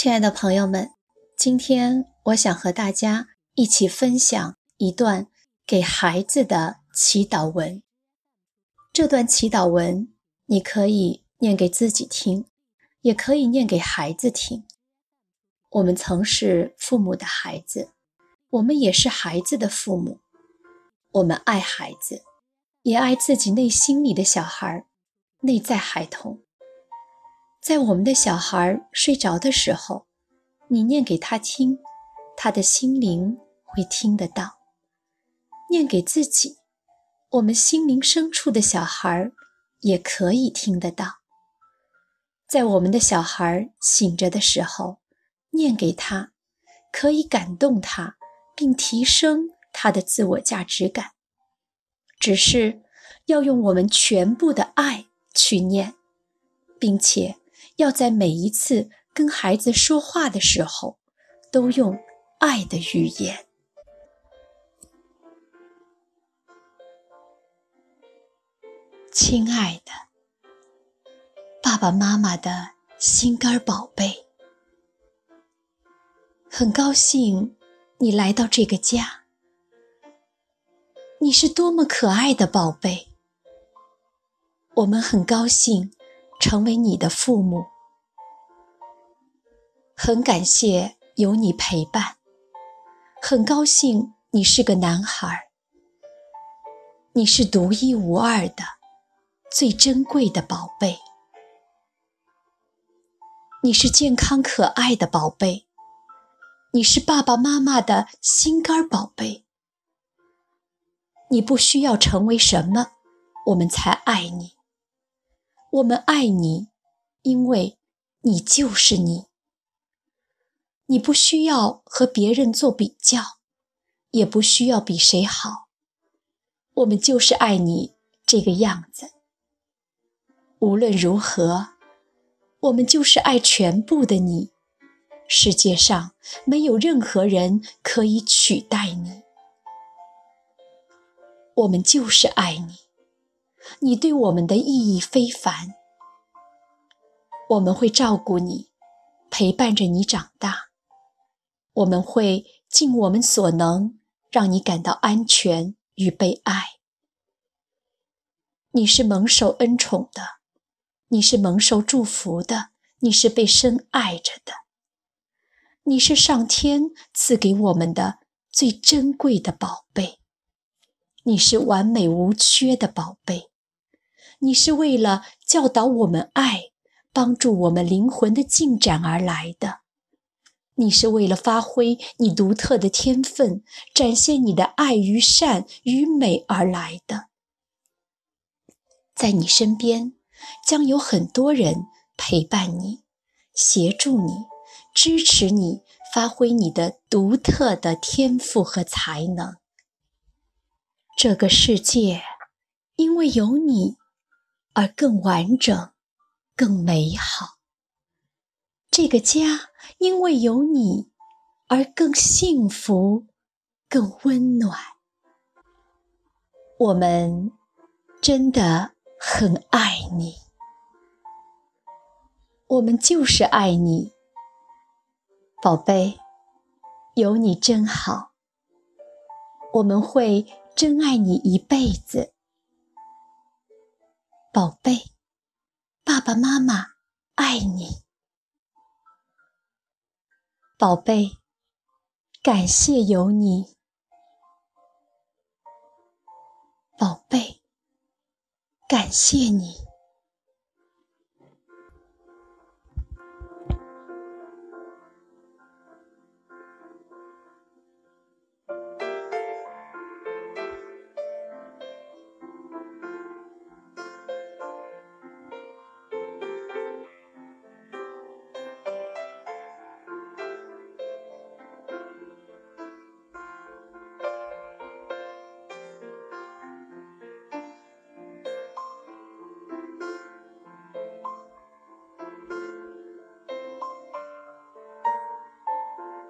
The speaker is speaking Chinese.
亲爱的朋友们，今天我想和大家一起分享一段给孩子的祈祷文。这段祈祷文你可以念给自己听，也可以念给孩子听。我们曾是父母的孩子，我们也是孩子的父母。我们爱孩子，也爱自己内心里的小孩，内在孩童。在我们的小孩睡着的时候，你念给他听，他的心灵会听得到；念给自己，我们心灵深处的小孩也可以听得到。在我们的小孩醒着的时候，念给他，可以感动他，并提升他的自我价值感。只是要用我们全部的爱去念，并且。要在每一次跟孩子说话的时候，都用爱的语言。亲爱的爸爸妈妈的心肝宝贝，很高兴你来到这个家。你是多么可爱的宝贝，我们很高兴。成为你的父母，很感谢有你陪伴，很高兴你是个男孩，你是独一无二的、最珍贵的宝贝，你是健康可爱的宝贝，你是爸爸妈妈的心肝宝贝，你不需要成为什么，我们才爱你。我们爱你，因为你就是你。你不需要和别人做比较，也不需要比谁好。我们就是爱你这个样子。无论如何，我们就是爱全部的你。世界上没有任何人可以取代你。我们就是爱你。你对我们的意义非凡，我们会照顾你，陪伴着你长大，我们会尽我们所能让你感到安全与被爱。你是蒙受恩宠的，你是蒙受祝福的，你是被深爱着的，你是上天赐给我们的最珍贵的宝贝，你是完美无缺的宝贝。你是为了教导我们爱，帮助我们灵魂的进展而来的。你是为了发挥你独特的天分，展现你的爱与善与美而来的。在你身边，将有很多人陪伴你、协助你、支持你，发挥你的独特的天赋和才能。这个世界，因为有你。而更完整、更美好。这个家因为有你而更幸福、更温暖。我们真的很爱你，我们就是爱你，宝贝，有你真好。我们会真爱你一辈子。宝贝，爸爸妈妈爱你。宝贝，感谢有你。宝贝，感谢你。